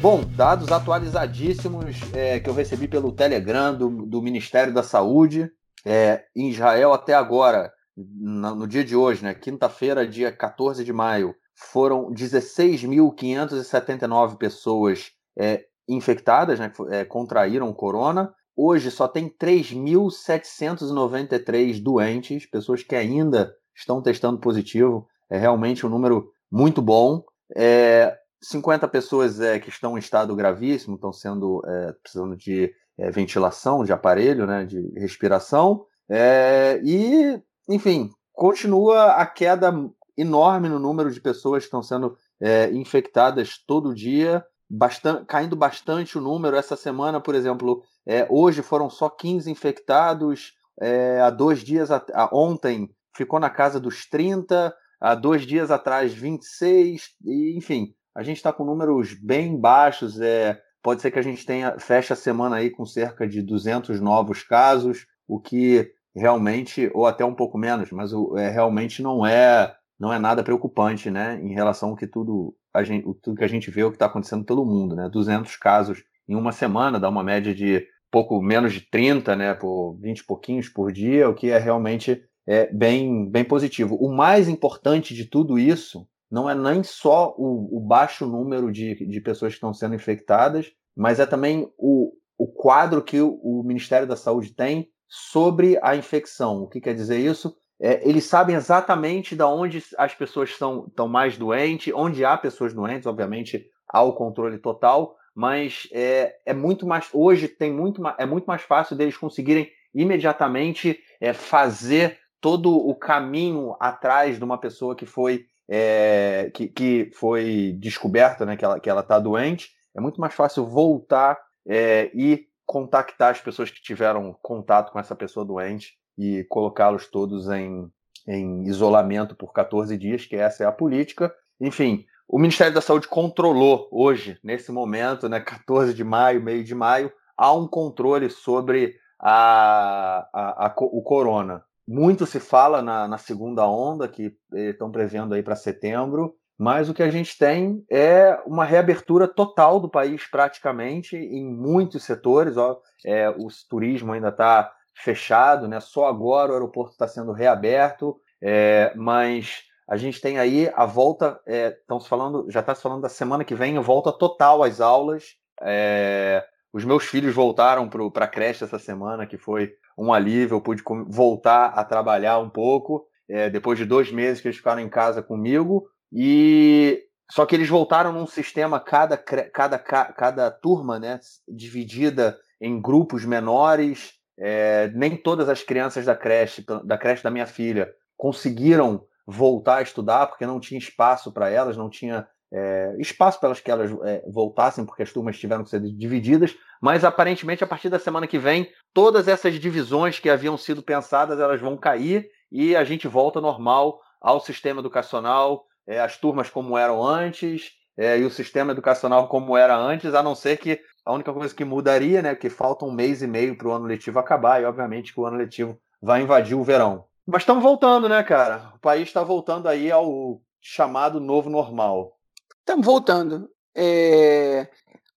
Bom, dados atualizadíssimos é, que eu recebi pelo Telegram do, do Ministério da Saúde. É, em Israel, até agora, no, no dia de hoje, né, quinta-feira, dia 14 de maio, foram 16.579 pessoas é, infectadas, né, é, contraíram corona. Hoje só tem 3.793 doentes, pessoas que ainda estão testando positivo. É realmente um número muito bom. É, 50 pessoas é, que estão em estado gravíssimo, estão sendo é, precisando de é, ventilação, de aparelho, né, de respiração. É, e, enfim, continua a queda enorme no número de pessoas que estão sendo é, infectadas todo dia, bastante, caindo bastante o número. Essa semana, por exemplo, é, hoje foram só 15 infectados, é, há dois dias, a, a, ontem ficou na casa dos 30, há dois dias atrás 26, e, enfim, a gente está com números bem baixos. É, pode ser que a gente tenha feche a semana aí com cerca de 200 novos casos, o que realmente, ou até um pouco menos, mas é, realmente não é não é nada preocupante, né, em relação ao que tudo a gente, tudo que a gente vê o que está acontecendo pelo mundo, né, 200 casos em uma semana dá uma média de pouco menos de 30, né, por 20 pouquinhos por dia, o que é realmente é bem bem positivo. O mais importante de tudo isso não é nem só o, o baixo número de, de pessoas que estão sendo infectadas, mas é também o, o quadro que o, o Ministério da Saúde tem sobre a infecção. O que quer dizer isso? É, eles sabem exatamente de onde as pessoas estão mais doentes, onde há pessoas doentes, obviamente há o controle total, mas é, é muito mais. Hoje tem muito, é muito mais fácil deles conseguirem imediatamente é, fazer todo o caminho atrás de uma pessoa que foi é, que, que foi descoberta, né, que ela que ela está doente. É muito mais fácil voltar é, e contactar as pessoas que tiveram contato com essa pessoa doente e colocá-los todos em, em isolamento por 14 dias, que essa é a política. Enfim, o Ministério da Saúde controlou hoje, nesse momento, né, 14 de maio, meio de maio, há um controle sobre a, a, a o corona. Muito se fala na, na segunda onda, que estão prevendo aí para setembro, mas o que a gente tem é uma reabertura total do país, praticamente, em muitos setores. Ó, é, o turismo ainda está fechado, né? só agora o aeroporto está sendo reaberto, é, mas a gente tem aí a volta, é, falando, já está se falando da semana que vem, volta total às aulas. É, os meus filhos voltaram para a creche essa semana, que foi um alívio. Eu pude voltar a trabalhar um pouco, é, depois de dois meses que eles ficaram em casa comigo. E só que eles voltaram num sistema, cada, cada, cada turma né, dividida em grupos menores. É, nem todas as crianças da creche, da creche da minha filha, conseguiram voltar a estudar porque não tinha espaço para elas, não tinha é, espaço para elas que elas é, voltassem, porque as turmas tiveram que ser divididas, mas aparentemente a partir da semana que vem, todas essas divisões que haviam sido pensadas, elas vão cair e a gente volta normal ao sistema educacional, é, as turmas como eram antes, é, e o sistema educacional como era antes, a não ser que a única coisa que mudaria, né, que falta um mês e meio para o ano letivo acabar, e obviamente que o ano letivo vai invadir o verão. Mas estamos voltando, né, cara? O país está voltando aí ao chamado novo normal. Estamos voltando. É,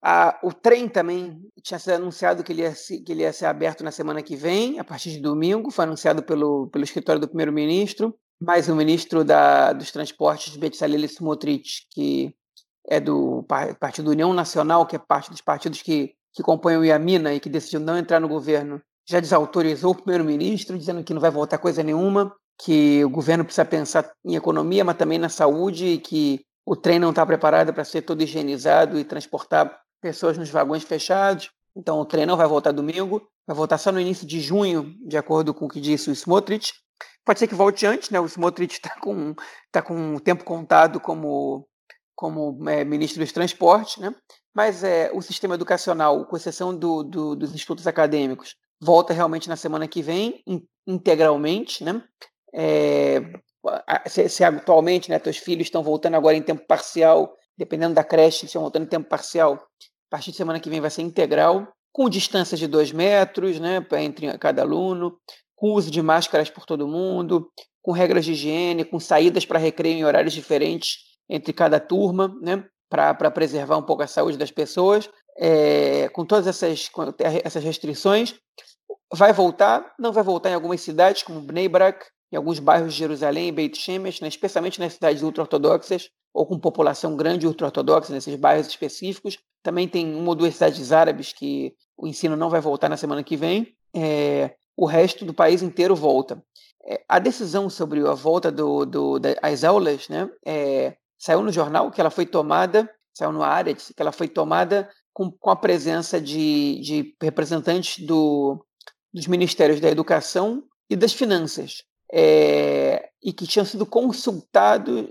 a, o trem também tinha sido anunciado que ele, ia, que ele ia ser aberto na semana que vem, a partir de domingo. Foi anunciado pelo, pelo escritório do primeiro-ministro. Mas o ministro da, dos Transportes, Betsalel Smotrich, que é do Partido União Nacional, que é parte dos partidos que, que compõem o Iamina e que decidiu não entrar no governo, já desautorizou o primeiro-ministro, dizendo que não vai voltar coisa nenhuma, que o governo precisa pensar em economia, mas também na saúde, e que o trem não está preparado para ser todo higienizado e transportar pessoas nos vagões fechados. Então o trem não vai voltar domingo, vai voltar só no início de junho, de acordo com o que disse o Smotrich. Pode ser que volte antes, né? O Smotrich está com, tá com o tempo contado como, como é, ministro dos transportes, né? Mas é, o sistema educacional, com exceção do, do, dos institutos acadêmicos, volta realmente na semana que vem, integralmente, né? É, se, se, atualmente, né, teus filhos estão voltando agora em tempo parcial, dependendo da creche, estão voltando em tempo parcial, a partir de semana que vem vai ser integral, com distâncias de dois metros, né, entre cada aluno, com uso de máscaras por todo mundo, com regras de higiene, com saídas para recreio em horários diferentes entre cada turma, né, para preservar um pouco a saúde das pessoas, é, com todas essas, essas restrições, vai voltar, não vai voltar em algumas cidades, como Bnei Brak, em alguns bairros de Jerusalém e Beit Shemesh, né, especialmente nas cidades ultra-ortodoxas, ou com população grande ultra-ortodoxa nesses bairros específicos. Também tem uma ou duas cidades árabes que o ensino não vai voltar na semana que vem. É, o resto do país inteiro volta. É, a decisão sobre a volta do, do, das aulas né, é, saiu no jornal que ela foi tomada, saiu no Aretz, que ela foi tomada com, com a presença de, de representantes do, dos Ministérios da Educação e das Finanças, é, e que tinham sido consultados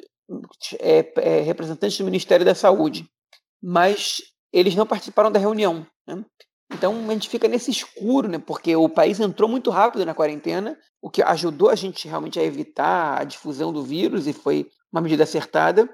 é, representantes do Ministério da Saúde, mas eles não participaram da reunião. Né? Então a gente fica nesse escuro, né? porque o país entrou muito rápido na quarentena, o que ajudou a gente realmente a evitar a difusão do vírus e foi uma medida acertada,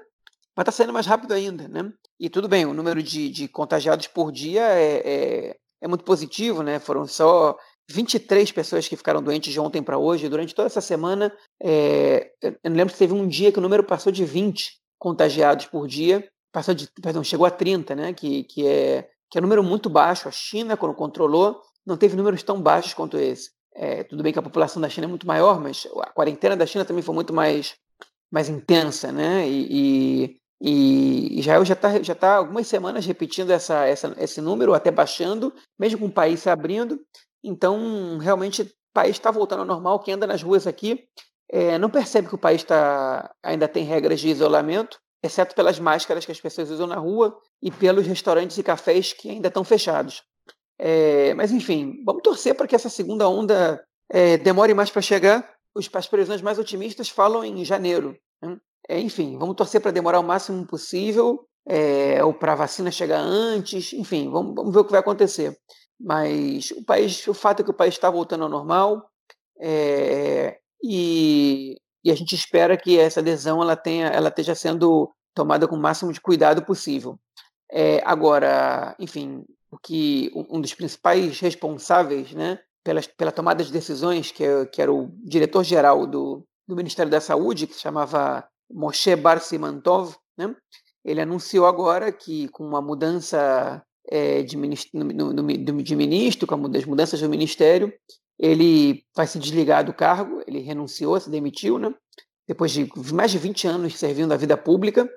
mas está saindo mais rápido ainda. Né? E tudo bem, o número de, de contagiados por dia é, é, é muito positivo, né? foram só 23 pessoas que ficaram doentes de ontem para hoje. Durante toda essa semana, é, eu lembro se teve um dia que o número passou de 20 contagiados por dia. Passou de, perdão, chegou a 30, né? Que, que, é, que é um número muito baixo. A China, quando controlou, não teve números tão baixos quanto esse. É, tudo bem que a população da China é muito maior, mas a quarentena da China também foi muito mais, mais intensa, né? E, e, e Israel já está já tá algumas semanas repetindo essa, essa, esse número, até baixando, mesmo com o país se abrindo. Então, realmente, o país está voltando ao normal. Quem anda nas ruas aqui é, não percebe que o país tá, ainda tem regras de isolamento. exceto pelas máscaras que as pessoas usam na rua e pelos restaurantes e cafés que ainda estão fechados. É, mas enfim, vamos torcer para que essa segunda onda é, demore mais para chegar. Os, as previsões mais otimistas falam em janeiro. Né? Enfim, vamos torcer para demorar o máximo possível, ou para a vacina chegar antes. Enfim, vamos, vamos, ver o que vai acontecer. Mas o país, o fato é que o país está voltando ao normal é, e, e, a gente espera que essa adesão ela tenha, ela esteja sendo tomada com o máximo de cuidado possível. É, agora, enfim, o que um dos principais responsáveis, né, pela, pela tomada de decisões, que, é, que era o diretor-geral do, do Ministério da Saúde, que se chamava Moshe Bar Simantov, né, ele anunciou agora que com uma mudança é, de, ministro, no, no, de ministro, com as mudanças do ministério, ele vai se desligar do cargo, ele renunciou, se demitiu, né? depois de mais de 20 anos servindo a vida pública.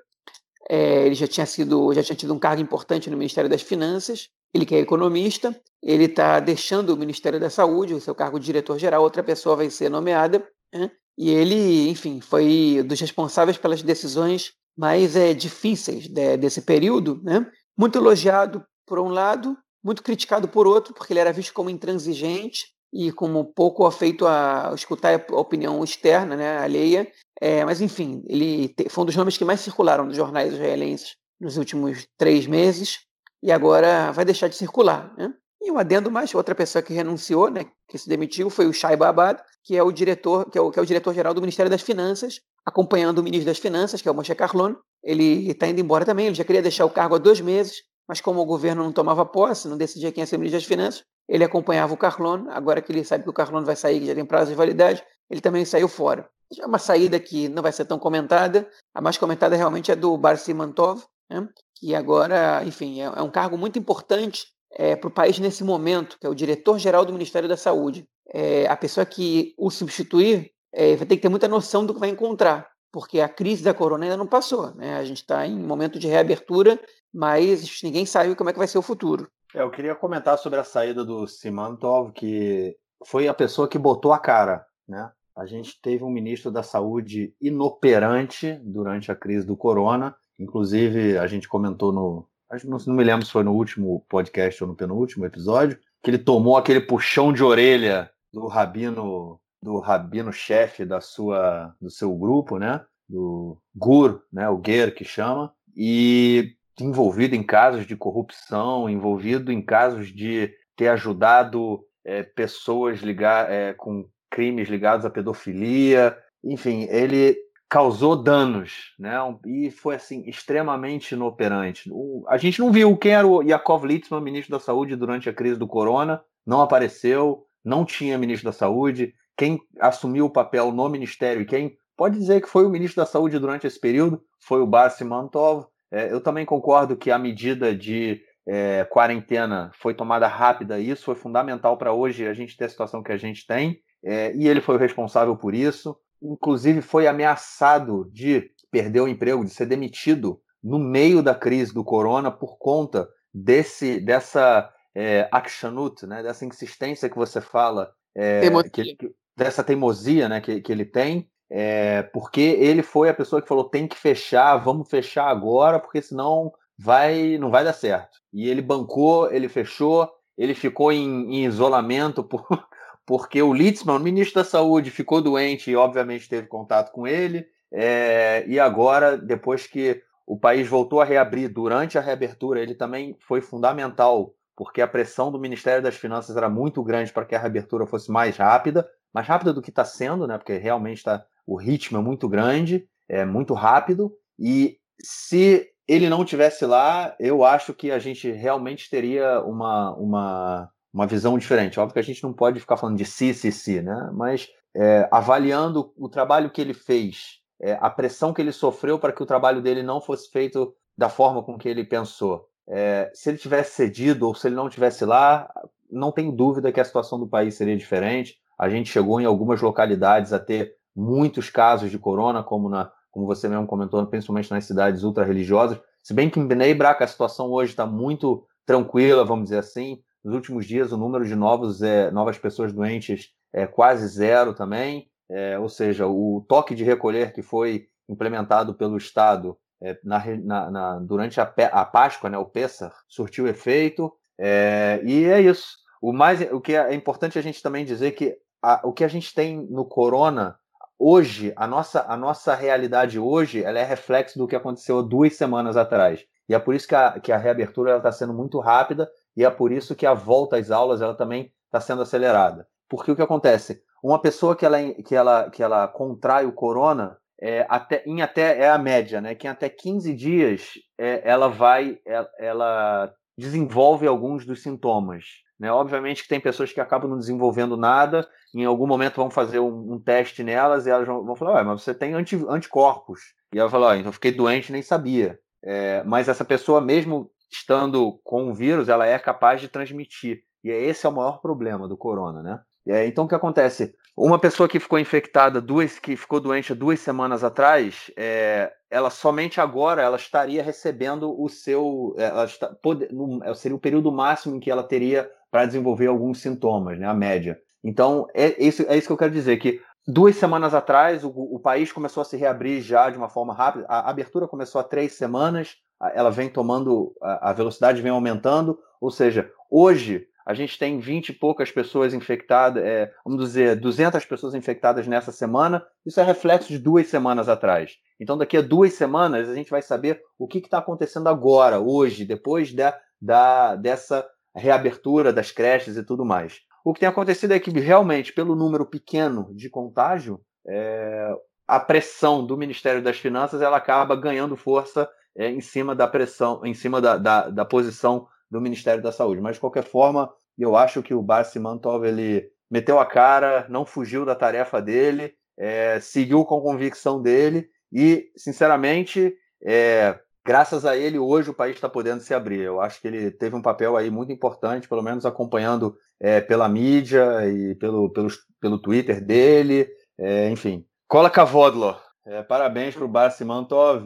É, ele já tinha sido, já tinha tido um cargo importante no Ministério das Finanças. Ele que é economista, ele está deixando o Ministério da Saúde, o seu cargo de diretor-geral, outra pessoa vai ser nomeada. Né? E ele, enfim, foi dos responsáveis pelas decisões mais é, difíceis de, desse período, né? Muito elogiado por um lado, muito criticado por outro, porque ele era visto como intransigente e como pouco afeito a escutar a opinião externa, né, alheia. É, mas, enfim, ele foi um dos nomes que mais circularam nos jornais israelenses nos últimos três meses e agora vai deixar de circular. Né? E um adendo mais, outra pessoa que renunciou, né, que se demitiu, foi o Shai Babad, que é o diretor, que é o, que é o diretor-geral do Ministério das Finanças, acompanhando o ministro das Finanças, que é o Moshe Carlon. Ele está indo embora também, ele já queria deixar o cargo há dois meses, mas como o governo não tomava posse, não decidia quem ia ser ministro das Finanças, ele acompanhava o Carlone. Agora que ele sabe que o Carlone vai sair, que já tem prazo de validade, ele também saiu fora. É uma saída que não vai ser tão comentada. A mais comentada realmente é do Bar Simantov, né? que agora, enfim, é, é um cargo muito importante é, para o país nesse momento, que é o diretor-geral do Ministério da Saúde. É, a pessoa que o substituir é, vai ter que ter muita noção do que vai encontrar, porque a crise da corona ainda não passou. Né? A gente está em momento de reabertura mas ninguém sabe como é que vai ser o futuro. É, eu queria comentar sobre a saída do Simantov, que foi a pessoa que botou a cara, né? A gente teve um ministro da Saúde inoperante durante a crise do corona. Inclusive, a gente comentou no. Não me lembro se foi no último podcast ou no penúltimo episódio, que ele tomou aquele puxão de orelha do rabino do rabino chefe da sua do seu grupo, né? Do Gur, né? O Ger que chama. E envolvido em casos de corrupção, envolvido em casos de ter ajudado é, pessoas ligar, é, com crimes ligados à pedofilia. Enfim, ele causou danos, né? E foi assim extremamente inoperante. O, a gente não viu quem era o Yakov Litzman, ministro da Saúde durante a crise do corona, não apareceu, não tinha ministro da Saúde. Quem assumiu o papel no ministério e quem pode dizer que foi o ministro da Saúde durante esse período foi o Bar Simantov. É, eu também concordo que a medida de é, quarentena foi tomada rápida, isso foi fundamental para hoje a gente ter a situação que a gente tem, é, e ele foi o responsável por isso. Inclusive, foi ameaçado de perder o emprego, de ser demitido no meio da crise do corona por conta desse dessa é, actionut, né, dessa insistência que você fala, é, que, dessa teimosia né, que, que ele tem, é, porque ele foi a pessoa que falou tem que fechar, vamos fechar agora, porque senão vai não vai dar certo. E ele bancou, ele fechou, ele ficou em, em isolamento por, porque o Litzmann, o ministro da Saúde, ficou doente e obviamente teve contato com ele. É, e agora, depois que o país voltou a reabrir durante a reabertura, ele também foi fundamental, porque a pressão do Ministério das Finanças era muito grande para que a reabertura fosse mais rápida, mais rápida do que está sendo, né? Porque realmente está o ritmo é muito grande, é muito rápido, e se ele não tivesse lá, eu acho que a gente realmente teria uma, uma, uma visão diferente. Óbvio que a gente não pode ficar falando de si, si, si, né? Mas é, avaliando o trabalho que ele fez, é, a pressão que ele sofreu para que o trabalho dele não fosse feito da forma com que ele pensou. É, se ele tivesse cedido ou se ele não tivesse lá, não tenho dúvida que a situação do país seria diferente. A gente chegou em algumas localidades a ter muitos casos de corona, como, na, como você mesmo comentou, principalmente nas cidades ultra-religiosas. Se bem que em Bnei Brak a situação hoje está muito tranquila, vamos dizer assim. Nos últimos dias, o número de novos, é, novas pessoas doentes é quase zero também. É, ou seja, o toque de recolher que foi implementado pelo Estado é, na, na, na, durante a, a, Páscoa, né, o Pessah, surtiu efeito, é, e é isso. O, mais, o que é importante a gente também dizer que a, o que a gente tem no Corona, hoje, a nossa, a nossa realidade hoje, ela é reflexo do que aconteceu duas semanas atrás. E é por isso que a, que a reabertura está sendo muito rápida, e é por isso que a volta às aulas ela também está sendo acelerada. Porque o que acontece? Uma pessoa que ela, que ela, que ela contrai o corona, é, até, em até é a média, né? Que em até 15 dias é, ela vai, ela, é, ela desenvolve alguns dos sintomas. Né? Obviamente que tem pessoas que acabam não desenvolvendo nada, em algum momento vão fazer um, um teste nelas e elas vão, falar, mas você tem anti, anticorpos. E ela fala, então fiquei doente nem sabia. É, mas essa pessoa, mesmo estando com o vírus, ela é capaz de transmitir. E esse é o maior problema do corona, né? É, então o que acontece? Uma pessoa que ficou infectada, duas que ficou doente duas semanas atrás, é, ela somente agora ela estaria recebendo o seu, é, ela está, pode, é, seria o período máximo em que ela teria para desenvolver alguns sintomas, né? A média. Então é isso, é isso que eu quero dizer que duas semanas atrás o, o país começou a se reabrir já de uma forma rápida. A abertura começou há três semanas, ela vem tomando a velocidade vem aumentando, ou seja, hoje a gente tem 20 e poucas pessoas infectadas, é, vamos dizer, 200 pessoas infectadas nessa semana. Isso é reflexo de duas semanas atrás. Então, daqui a duas semanas, a gente vai saber o que está acontecendo agora, hoje, depois da, da, dessa reabertura das creches e tudo mais. O que tem acontecido é que, realmente, pelo número pequeno de contágio, é, a pressão do Ministério das Finanças ela acaba ganhando força é, em cima da pressão, em cima da, da, da posição do Ministério da Saúde. Mas, de qualquer forma, eu acho que o Barsi Mantov ele meteu a cara, não fugiu da tarefa dele, é, seguiu com convicção dele e, sinceramente, é, graças a ele, hoje o país está podendo se abrir. Eu acho que ele teve um papel aí muito importante, pelo menos acompanhando é, pela mídia e pelo, pelo, pelo Twitter dele, é, enfim. Cola Kavodlo, é, parabéns para o Barsi Mantov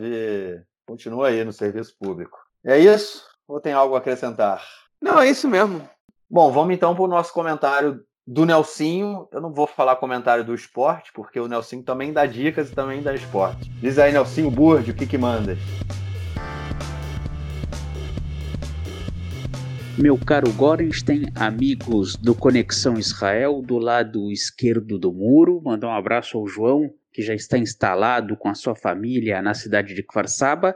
continua aí no serviço público. É isso? Ou tem algo a acrescentar? Não, é isso mesmo. Bom, vamos então para o nosso comentário do Nelsinho. Eu não vou falar comentário do esporte, porque o Nelsinho também dá dicas e também dá esporte. Diz aí, Nelsinho Burdi, o que que mandas? Meu caro Gorenstein, amigos do Conexão Israel, do lado esquerdo do muro, mandar um abraço ao João, que já está instalado com a sua família na cidade de Kfar Saba.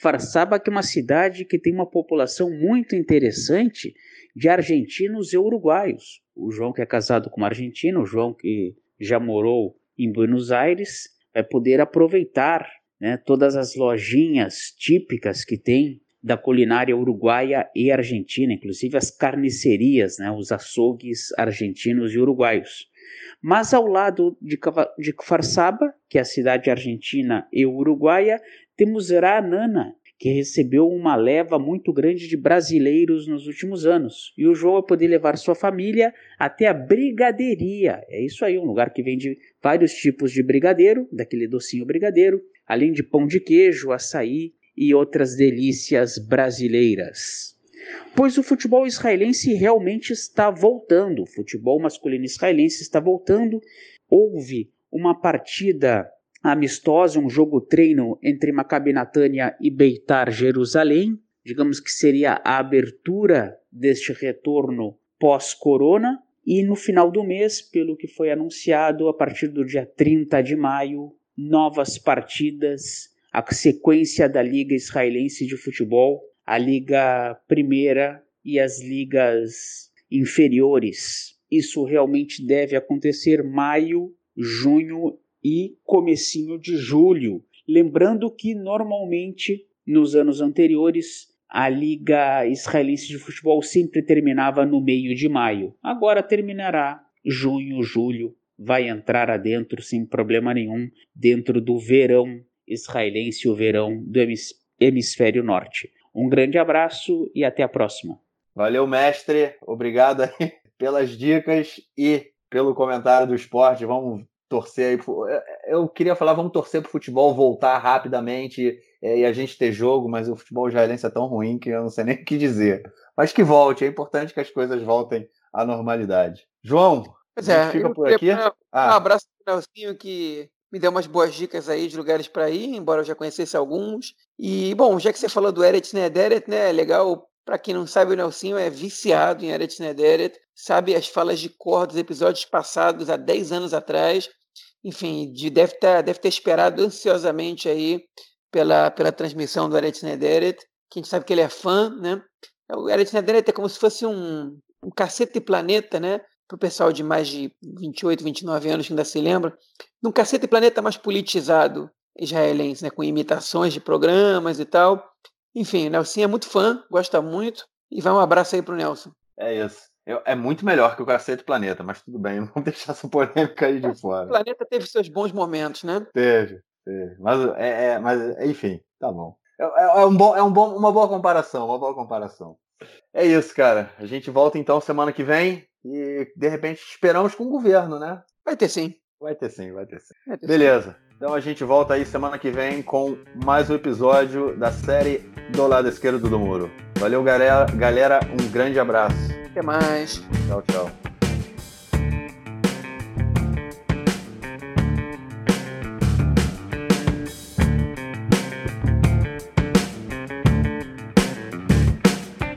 Farsaba, que é uma cidade que tem uma população muito interessante de argentinos e uruguaios. O João, que é casado com uma argentina, o João, que já morou em Buenos Aires, vai poder aproveitar né, todas as lojinhas típicas que tem da culinária uruguaia e argentina, inclusive as carnicerias, né, os açougues argentinos e uruguaios. Mas ao lado de, de Farsaba, que é a cidade argentina e uruguaia, temos Ranana, que recebeu uma leva muito grande de brasileiros nos últimos anos. E o João vai poder levar sua família até a brigadeiria. É isso aí, um lugar que vende vários tipos de brigadeiro, daquele docinho brigadeiro, além de pão de queijo, açaí e outras delícias brasileiras. Pois o futebol israelense realmente está voltando, o futebol masculino israelense está voltando. Houve uma partida amistosa, um jogo treino entre Maccabi Natânia e Beitar Jerusalém, digamos que seria a abertura deste retorno pós-corona, e no final do mês, pelo que foi anunciado, a partir do dia 30 de maio, novas partidas, a sequência da Liga Israelense de Futebol, a Liga Primeira e as ligas inferiores. Isso realmente deve acontecer maio, junho e comecinho de julho. Lembrando que normalmente nos anos anteriores a Liga Israelense de Futebol sempre terminava no meio de maio. Agora terminará junho, julho, vai entrar adentro sem problema nenhum dentro do verão israelense, o verão do hemisfério norte. Um grande abraço e até a próxima. Valeu, mestre. Obrigado pelas dicas e pelo comentário do esporte. Vamos torcer aí. É, eu queria falar, vamos torcer para o futebol voltar rapidamente é, e a gente ter jogo, mas o futebol israelense é tão ruim que eu não sei nem o que dizer. Mas que volte, é importante que as coisas voltem à normalidade. João, pois é, fica por aqui. Pra, ah. Um abraço para o Nelsinho que me deu umas boas dicas aí de lugares para ir, embora eu já conhecesse alguns. E, bom, já que você falou do Eretz Nederet, né, é legal, para quem não sabe, o Nelsinho é viciado em Eretz Nederet, sabe as falas de cor dos episódios passados há 10 anos atrás. Enfim, de, deve, ter, tá, deve ter esperado ansiosamente aí pela, pela transmissão do Eretz Nederet, que a gente sabe que ele é fã, né? O Eretz Nederet é como se fosse um, um cacete planeta, né? Para o pessoal de mais de 28, 29 anos que ainda se lembra, num cacete planeta mais politizado israelense, né? Com imitações de programas e tal. Enfim, o Nelson é muito fã, gosta muito. E vai um abraço aí pro Nelson. É isso. É muito melhor que o Cacete Planeta, mas tudo bem, vamos deixar essa polêmica aí de fora. O Planeta teve seus bons momentos, né? Teve, teve. Mas, é, é mas enfim, tá bom. É, é, é, um bom, é um bom, uma boa comparação, uma boa comparação. É isso, cara. A gente volta então semana que vem e de repente esperamos com o governo, né? Vai ter sim. Vai ter sim, vai ter sim. Vai ter Beleza. Sim. Então a gente volta aí semana que vem com mais um episódio da série Do Lado Esquerdo do Muro. Valeu, galera. Galera, um grande abraço. Até mais. Tchau, tchau.